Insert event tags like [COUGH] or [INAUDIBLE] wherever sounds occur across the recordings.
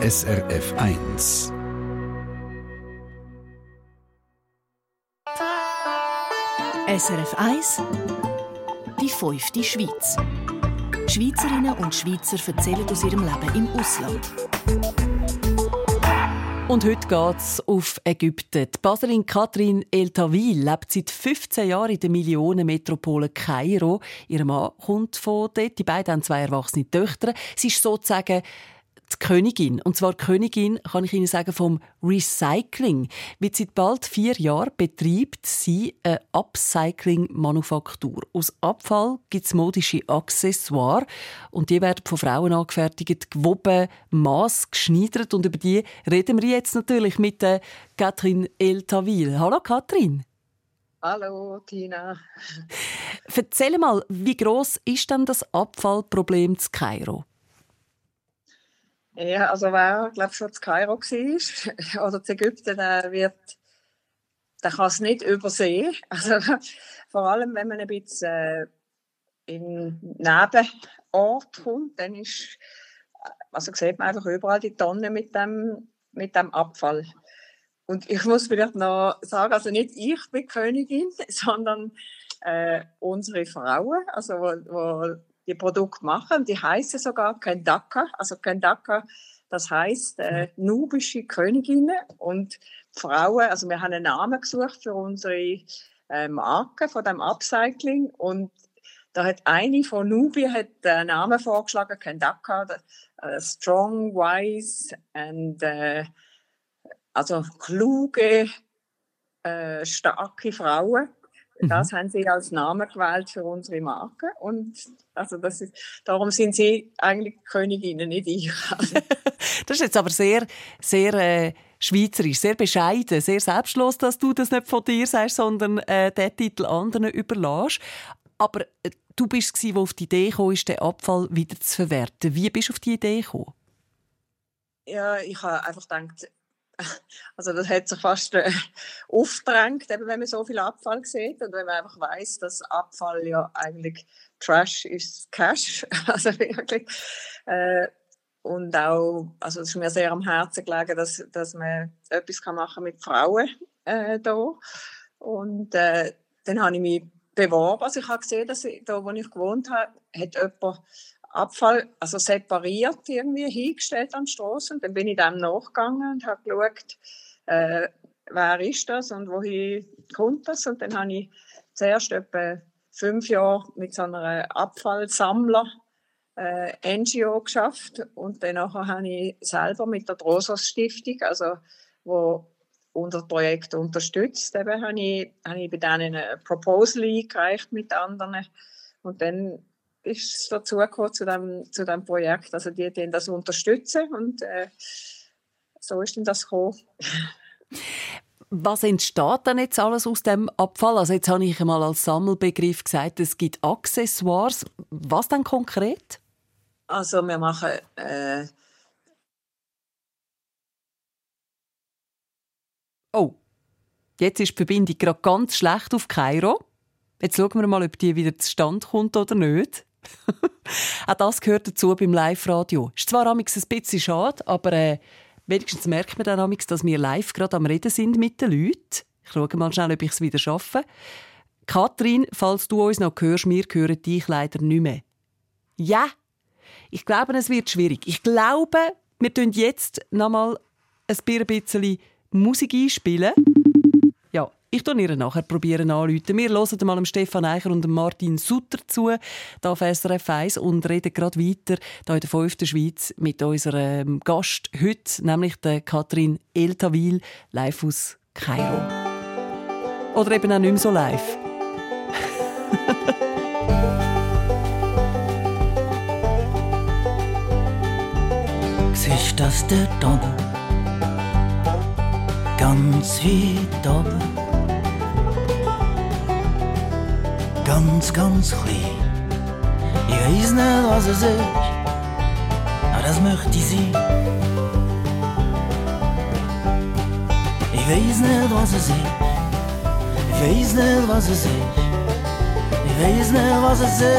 SRF 1. SRF 1 Die fünfte Schweiz. Schweizerinnen und Schweizer erzählen aus ihrem Leben im Ausland. Und heute geht es auf Ägypten. Die Baserin Katrin El Tawil lebt seit 15 Jahren in der Millionenmetropole Kairo. Ihr Mann kommt von dort. Die beiden haben zwei erwachsene Töchter. Sie ist sozusagen die Königin. Und zwar die Königin, kann ich Ihnen sagen, vom Recycling. Wie seit bald vier Jahren betreibt sie eine Upcycling-Manufaktur. Aus Abfall gibt es modische Accessoires. Und die werden von Frauen angefertigt, gewoben, Maß geschneidert. Und über die reden wir jetzt natürlich mit der Katrin Eltaville. Hallo Katrin. Hallo, Tina. [LAUGHS] Erzähl mal, wie groß ist denn das Abfallproblem zu Kairo? Ja, also wer, glaube schon zu Kairo war [LAUGHS] oder zu Ägypten, der wird, der kann es nicht übersehen. [LAUGHS] Also vor allem, wenn man ein bisschen äh, in Nebenort kommt, dann ist, also sieht man einfach überall die Tonnen mit dem, mit dem Abfall. Und ich muss vielleicht noch sagen, also nicht ich bin Königin, [LAUGHS] sondern äh, unsere Frauen, also wo, wo die Produkte machen. Die heißen sogar Kendaka. Also Kendaka, das heißt äh, nubische Königinnen und Frauen. Also wir haben einen Namen gesucht für unsere äh, Marke von dem Upcycling und da hat eine von Nubi hat den Namen vorgeschlagen, Kendaka, uh, strong, wise and uh, also kluge, uh, starke Frauen. Mhm. Das haben sie als Namen gewählt für unsere Marke. Und also das ist, darum sind sie eigentlich Königinnen, nicht ich. [LAUGHS] das ist jetzt aber sehr, sehr äh, schweizerisch, sehr bescheiden, sehr selbstlos, dass du das nicht von dir sagst, sondern äh, den Titel anderen überlässt. Aber äh, du bist es, der auf die Idee kam, den Abfall wieder zu verwerten. Wie bist du auf die Idee gekommen? Ja, ich habe einfach gedacht, also das hat sich fast äh, aufgedrängt, eben wenn man so viel Abfall sieht und wenn man einfach weiß, dass Abfall ja eigentlich Trash ist Cash, [LAUGHS] also wirklich. Äh, und auch, also es ist mir sehr am Herzen gelegen, dass, dass man etwas kann machen mit Frauen äh, da. Und äh, dann habe ich mich beworben. Also ich habe gesehen, dass ich, da, wo ich gewohnt habe, hat jemand Abfall also separiert irgendwie hingestellt an die Straße. Und dann bin ich dem nachgegangen und habe geschaut, äh, wer ist das und wohin kommt das. Und dann habe ich zuerst etwa fünf Jahre mit so einer Abfallsammler äh, NGO geschafft und danach habe ich selber mit der Drosos Stiftung, also wo unser Projekt unterstützt, habe ich, habe ich bei denen ein Proposal eingereicht mit anderen und dann ist es dazu gekommen, zu dem, zu dem Projekt. Also die, die das unterstützen und äh, so ist dann das gekommen. [LAUGHS] Was entsteht denn jetzt alles aus dem Abfall? Also jetzt habe ich einmal als Sammelbegriff gesagt, es gibt Accessoires. Was denn konkret? Also wir machen äh Oh, jetzt ist die Verbindung gerade ganz schlecht auf Kairo. Jetzt schauen wir mal, ob die wieder zustande kommt oder nicht. [LAUGHS] Auch das gehört dazu beim Live-Radio. Ist zwar ein bisschen schade, aber äh, wenigstens merkt man dann dass wir live gerade am Reden sind mit den Leuten. Ich schaue mal schnell, ob ich es wieder schaffe. Katrin, falls du uns noch hörst, wir hören dich leider nicht mehr. Ja, ich glaube, es wird schwierig. Ich glaube, wir tun jetzt noch mal ein bisschen Musik einspielen. Ich probiere ihr nachher probieren anrufen. Wir hören mal Stefan Eicher und Martin Sutter zu, hier auf SRF 1 und reden gerade weiter hier in der 5. Schweiz mit unserem Gast heute, nämlich der Katrin Eltawil, live aus Kairo. Oder eben auch nicht mehr so live. [LAUGHS] Siehst das dort oben? Ganz weit oben ganz, ganz klein. Ich weiß nicht, was es ist, aber das möchte ich sein. Ich weiß nicht, was es ist. Ich weiß nicht, was es ist. Ich weiß nicht, was es ist.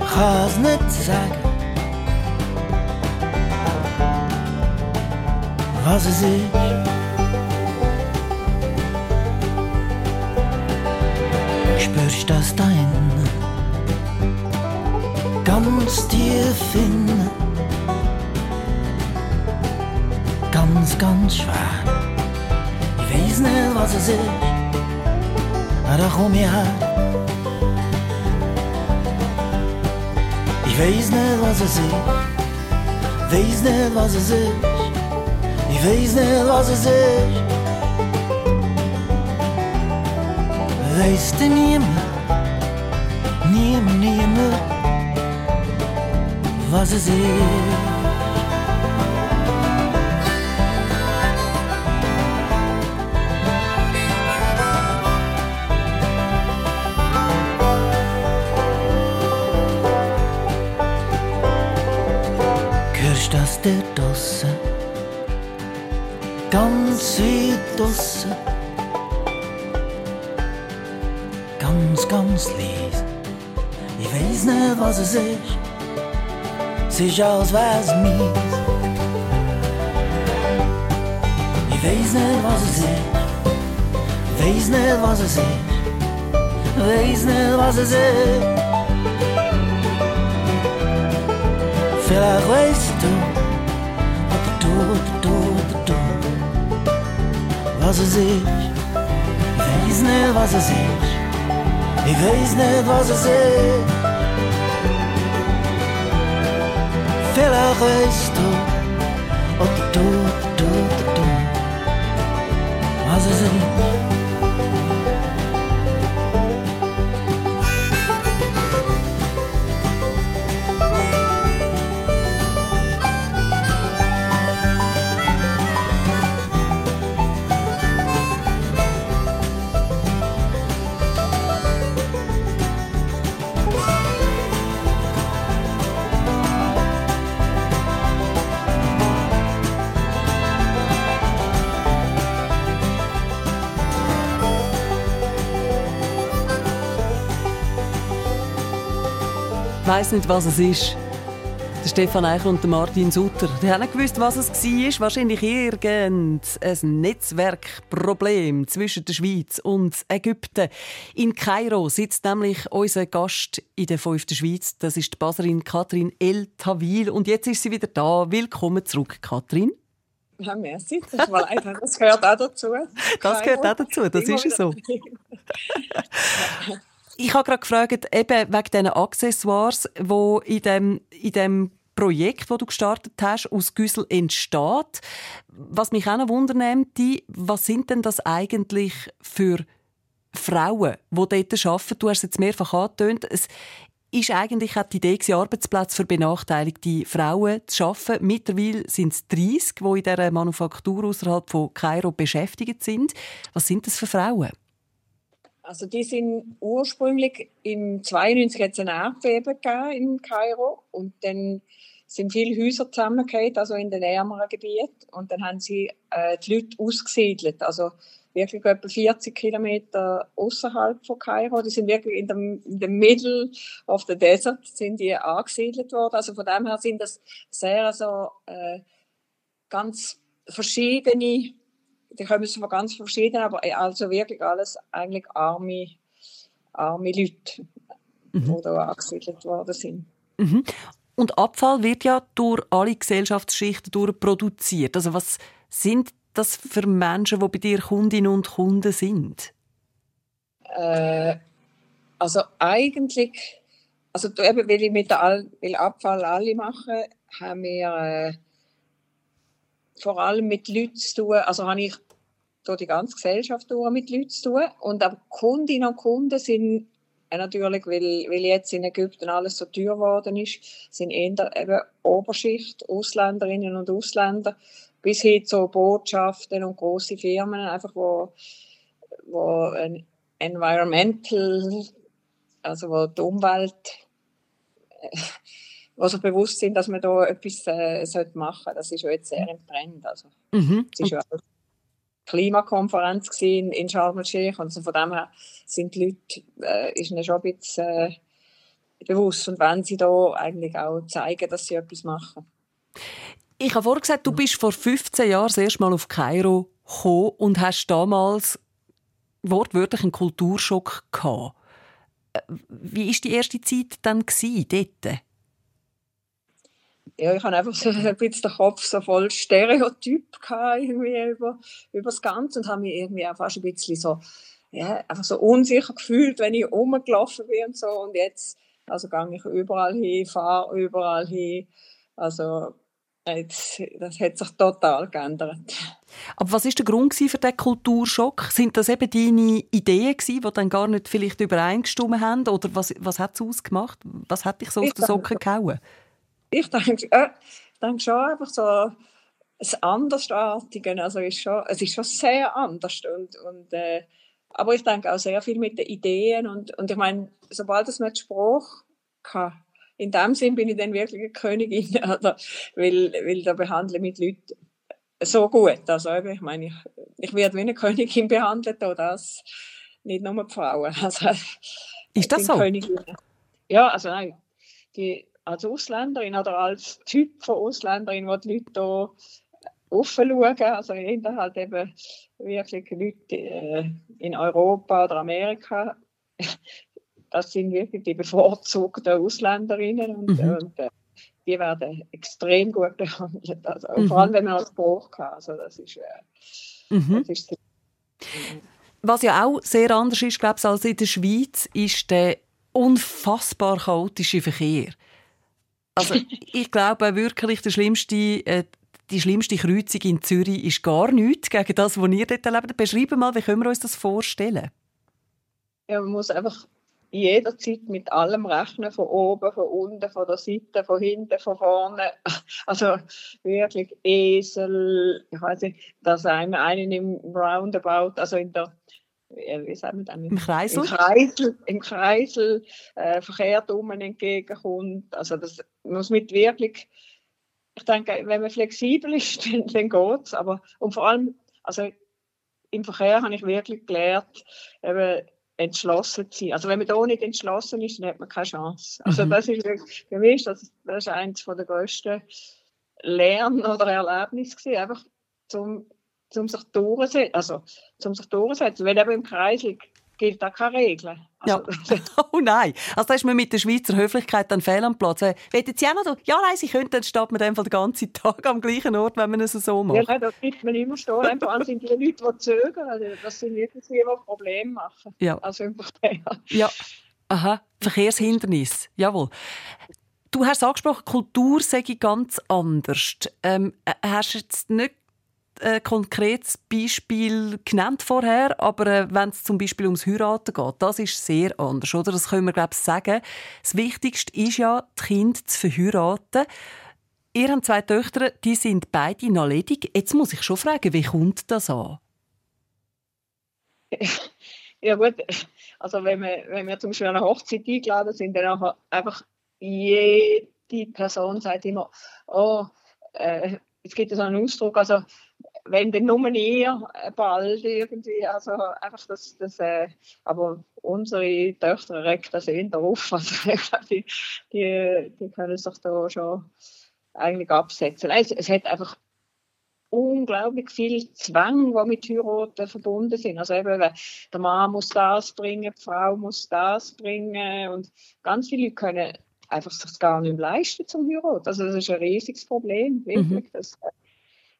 Ich kann es nicht sagen. Was es ist. Spürst das da innen, ganz tief innen, ganz, ganz schwer. Ich weiß nicht, was es ist, aber da komm ich her. Ich weiß nicht, was es ist, weiß nicht, was es ist. Ich weiß nicht, was es ist. Denn niemand, niemand, niemand, was es ist. Der draussen? Ganz weit draussen. Ganz, ganz leise. Ich weiß nicht, was es ist. Es ist, als wär's mies. Ich weiß nicht, was es ist. Weiß nicht, was es ist. Weiß nicht, was es ist. Vielleicht weißt du, oder du, oder du, oder du, was es ist. Ich weiß nicht, was es ist. Ich weiß nicht, was es ist. Vielleicht weißt du, oder du, Ich weiss nicht, was es ist. Der Stefan Eichel und der Martin Sutter. Die haben nicht gewusst, was es war. Wahrscheinlich irgendein Netzwerkproblem zwischen der Schweiz und Ägypten. In Kairo sitzt nämlich unser Gast in der fünften Schweiz. Das ist die Baserin Katrin El Tawil. Und jetzt ist sie wieder da. Willkommen zurück, Katrin. Ja, merci. Das, leid, das gehört auch dazu. Das gehört auch dazu, das ist ja so. [LAUGHS] Ich habe gerade gefragt, eben wegen diesen Accessoires, die in dem, in dem Projekt, das du gestartet hast, aus Güssel entsteht. Was mich auch noch wundern was sind denn das eigentlich für Frauen, die dort arbeiten? Du hast es jetzt mehrfach angetönt. Es ist eigentlich auch die Idee, Arbeitsplätze für benachteiligte Frauen zu schaffen. Mittlerweile sind es 30, die in dieser Manufaktur außerhalb von Kairo beschäftigt sind. Was sind das für Frauen? Also die sind ursprünglich im 92 hat es ein Erdbeben in Kairo und dann sind viele Häuser zusammengefallen, also in den ärmeren Gebieten und dann haben sie äh, die Leute ausgesiedelt, also wirklich etwa 40 Kilometer außerhalb von Kairo. Die sind wirklich in dem, in dem Middle of the Desert sind die angesiedelt worden. Also von dem her sind das sehr so äh, ganz verschiedene die kommen von ganz verschieden, aber äh, also wirklich alles eigentlich arme, arme Leute, mhm. die da angesiedelt worden sind. Mhm. Und Abfall wird ja durch alle Gesellschaftsschichten durch produziert. Also was sind das für Menschen, die bei dir Kundinnen und Kunden sind? Äh, also eigentlich, also eben, weil ich mit der All, weil Abfall alle machen, haben wir äh, vor allem mit Leuten zu tun, also habe ich durch die ganze Gesellschaft durch mit Leuten zu tun. Und auch Kundinnen und Kunden sind äh, natürlich, weil, weil jetzt in Ägypten alles so teuer geworden ist, sind eher eben Oberschicht, Ausländerinnen und Ausländer, bis hin zu Botschaften und große Firmen, einfach wo, wo ein Environmental, also wo die Umwelt sich bewusst sind, dass man da etwas äh, machen sollte. Das ist ja jetzt sehr im Trend. Also, mhm. Es ist ja Klimakonferenz in, in Sharm el-Sheikh und also von dem her sind die Leute äh, ist ihnen schon ein bisschen äh, bewusst und wenn sie da eigentlich auch zeigen, dass sie etwas machen. Ich habe vorhin gesagt, du bist vor 15 Jahren das erste Mal auf Kairo gekommen und hast damals wortwörtlich einen Kulturschock gehabt. Äh, wie war die erste Zeit dann dort? Ja, ich hatte einfach so [LAUGHS] ein bisschen den Kopf so voll Stereotyp gehabt, irgendwie über, über das Ganze und habe mich irgendwie auch fast ein bisschen so, ja, einfach so unsicher gefühlt, wenn ich rumgelaufen bin und so. Und jetzt, also gehe ich überall hin, fahre überall hin. Also Jetzt, das hat sich total geändert. Aber was war der Grund für diesen Kulturschock? Sind das eben deine Ideen gewesen, die dann gar nicht vielleicht übereingestimmt haben? Oder was, was hat es ausgemacht? Was hat dich so ich auf den Socken gehauen? Ich denke, äh, ich denke schon einfach so das Andersartige. Also ist schon, es ist schon sehr anders. Und, und, äh, aber ich denke auch sehr viel mit den Ideen. Und, und ich meine, sobald es mit Spruch kann, in dem Sinn bin ich dann wirklich eine Königin, [LAUGHS] oder? weil, weil da behandle mit Leuten so gut. Also ich meine, ich, ich werde wie eine Königin behandelt, oder das nicht nur die Frauen. [LAUGHS] Also, ist das so? Königin. Ja, also nein, die, als Ausländerin oder als Typ von Ausländerin, wo die Leute hier aufschauen, also ich halt eben wirklich Leute äh, in Europa oder Amerika [LAUGHS] das sind wirklich die bevorzugten Ausländerinnen und, mhm. und äh, die werden extrem gut behandelt. Also, mhm. Vor allem, wenn man als Spruch hat. Also, das ist, äh, mhm. das ist Was ja auch sehr anders ist, glaube ich, als in der Schweiz, ist der unfassbar chaotische Verkehr. Also ich glaube wirklich, der schlimmste, äh, die schlimmste Kreuzung in Zürich ist gar nichts gegen das, was ihr dort erlebt. Beschreiben mal, wie können wir uns das vorstellen? Ja, man muss einfach jederzeit mit allem rechnen, von oben, von unten, von der Seite, von hinten, von vorne. [LAUGHS] Also wirklich Esel, ich weiß nicht, dass einem einen im Roundabout, also in der wie sagen wir dann? Im Kreisel? Im Kreisel, im Kreisel äh, verkehrt um entgegenkommt. Also das muss mit wirklich, ich denke, wenn man flexibel ist, [LAUGHS] dann, dann geht es. Aber und vor allem, also im Verkehr habe ich wirklich gelernt, eben, entschlossen zu sein. Also wenn man da nicht entschlossen ist, dann hat man keine Chance. Also mhm. das ist für mich das, das ist eines der grössten Lern- oder Erlebnisse gewesen, einfach zum, zum sich durchsetzen, also zum sich durchsetzen. Wenn eben im Kreis liegt, gilt da keine Regeln. Also, ja. [LAUGHS] [LAUGHS] oh nein. Also da ist man mit der Schweizer Höflichkeit dann fehl am Platz. Wollen Sie auch noch? Ja, nein, Sie könnten, dann steht man den ganzen Tag am gleichen Ort, wenn man es so macht. Ja, da bleibt man immer stehen. Einfach sind die Leute, die zögern. Also, das sind wirklich die, die Probleme machen. Ja. Also im Verkehr. Ja. Aha, Verkehrshindernis. Jawohl. Du hast angesprochen, Kultur sei ganz anders. Ähm, äh, hast du jetzt nicht ein konkretes Beispiel genannt vorher, aber äh, wenn es zum Beispiel ums Heiraten geht, das ist sehr anders, oder? Das können wir, glaube ich, sagen. Das Wichtigste ist ja, die Kinder zu verheiraten. Ihr habt zwei Töchter, die sind beide noch ledig. Jetzt muss ich schon fragen, wie kommt das an? [LAUGHS] Ja gut, also wenn wir, wenn wir zum Beispiel an eine Hochzeit eingeladen sind, dann einfach jede Person sagt immer, oh, äh, es gibt so einen Ausdruck, also wenn dann nur ihr äh, bald irgendwie, also einfach das, das äh, aber unsere Töchter regt das eher auf, [LAUGHS] also die, die, die können sich da schon eigentlich absetzen. Es, es hat einfach unglaublich viel Zwang, die mit Heiraten verbunden sind. Also eben, der Mann muss das bringen, die Frau muss das bringen und ganz viele Leute können einfach sich gar nicht mehr leisten zum Heiraten. Also das ist ein riesiges Problem, wirklich. Mhm. Das, äh,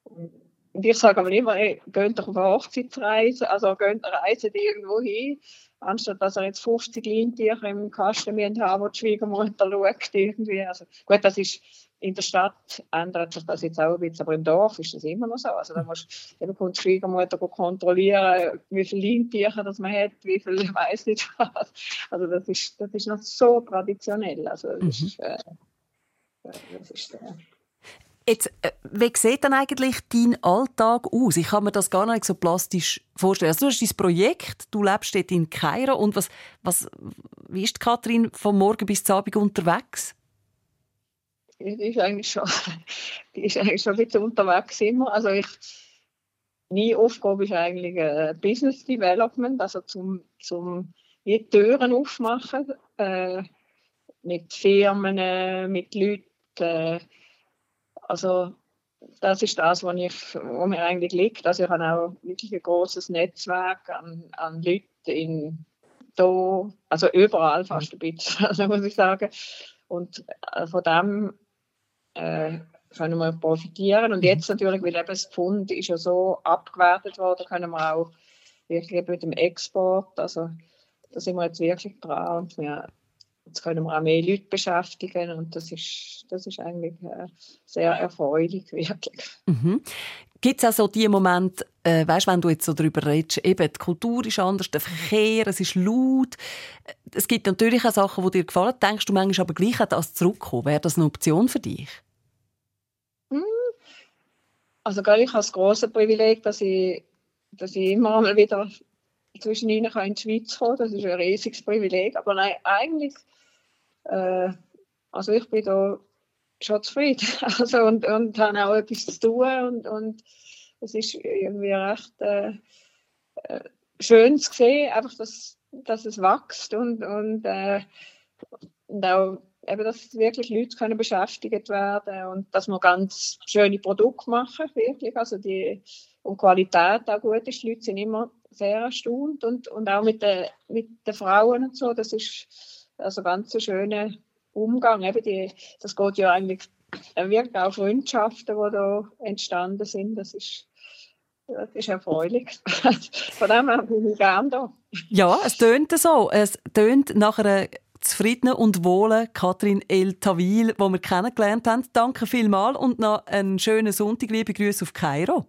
und ich sage aber immer, ey, geht doch auf eine Hochzeitsreise, also geht reisen irgendwo hin, anstatt dass er jetzt 50 Lintücher im Kasten haben, wo die Schwiegermutter schaut irgendwie. Also gut, das ist in der Stadt ändert sich das jetzt auch ein bisschen, aber im Dorf ist das immer noch so. Also da muss eben kommt die Schwiegermutter kontrollieren, wie viele Lintücher das man hat, wie viel, ich weiß nicht was. Also das ist, das ist noch so traditionell. Also das mhm. ist, äh, das ist äh, Jetzt, äh, wie sieht dann eigentlich dein Alltag aus? Ich kann mir das gar nicht so plastisch vorstellen. Also, du hast dein Projekt, du lebst dort in Kairo und was, was, wie ist Kathrin vom Morgen bis zum Abend unterwegs? [LAUGHS] Die ist eigentlich schon, ein bisschen unterwegs immer. Also ich, meine Aufgabe ist eigentlich äh, Business Development, also zum, zum die Türen aufmachen, äh, mit Firmen, mit Leuten, äh, also das ist das, was, was mir eigentlich liegt. Also ich habe auch wirklich ein großes Netzwerk an, an Leuten in da, also überall fast ein bisschen, [LAUGHS] also muss ich sagen. Und äh, von dem äh, können wir profitieren. Und jetzt natürlich, weil eben das Pfund ist ja so abgewertet worden, können wir auch wirklich mit dem Export, also da sind wir jetzt wirklich dran und wir, jetzt können wir auch mehr Leute beschäftigen und das ist, das ist eigentlich äh, sehr erfreulich, [LAUGHS] wirklich. Mhm. Gibt es auch so die Momente, äh, weißt, wenn du jetzt so darüber redest, eben die Kultur ist anders, der Verkehr, es ist laut. Es gibt natürlich auch Sachen, die dir gefallen. Denkst du manchmal aber gleich an das zurückkommen? Wäre das eine Option für dich? Hm. Also ich habe das große Privileg, dass ich, dass ich immer mal wieder zwischen ihnen in die Schweiz kommen Das ist ein riesiges Privileg. Aber nein, eigentlich, äh, also ich bin da schon zufrieden. [LAUGHS] Also, und, und habe auch etwas zu tun. Und, und es ist irgendwie recht äh, äh, schön zu sehen, einfach, dass, dass es wächst und, und, äh, und auch eben, dass wirklich Leute können beschäftigt werden und dass wir ganz schöne Produkte machen, wirklich. Also die, und Qualität auch gut ist. Die Leute sind immer sehr erstaunt und, und auch mit den, mit den Frauen und so. Das ist also ganz ein schöner Umgang. Eben die, das geht ja eigentlich wirklich auch Freundschaften, die da entstanden sind. Das ist, das ist erfreulich. [LAUGHS] Von dem her bin ich gerne da. Ja, es tönt so. Es tönt nach einer zufriedenen und wohlen Katrin El Tawil, die wir kennengelernt haben. Danke vielmals und noch einen schönen Sonntag. Liebe Grüße auf Kairo.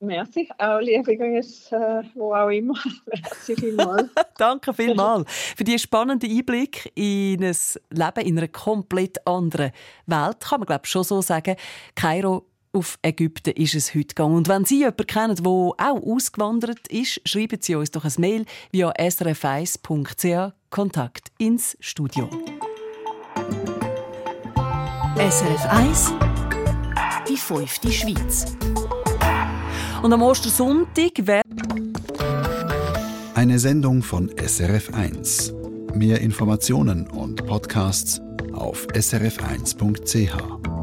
Merci, auch liebe Grüße, äh, wo auch immer. [LAUGHS] Merci vielmals. [LAUGHS] Danke vielmals für diesen spannenden Einblick in ein Leben in einer komplett anderen Welt, kann man glaube ich schon so sagen. Kairo auf Ägypten ist es heute gegangen. Und wenn Sie jemanden kennen, der auch ausgewandert ist, schreiben Sie uns doch ein Mail via srf1.ch Kontakt ins Studio. SRF 1 Die fünfte Schweiz. Und am Ostersonntag wäre eine Sendung von SRF1. Mehr Informationen und Podcasts auf srf1.ch.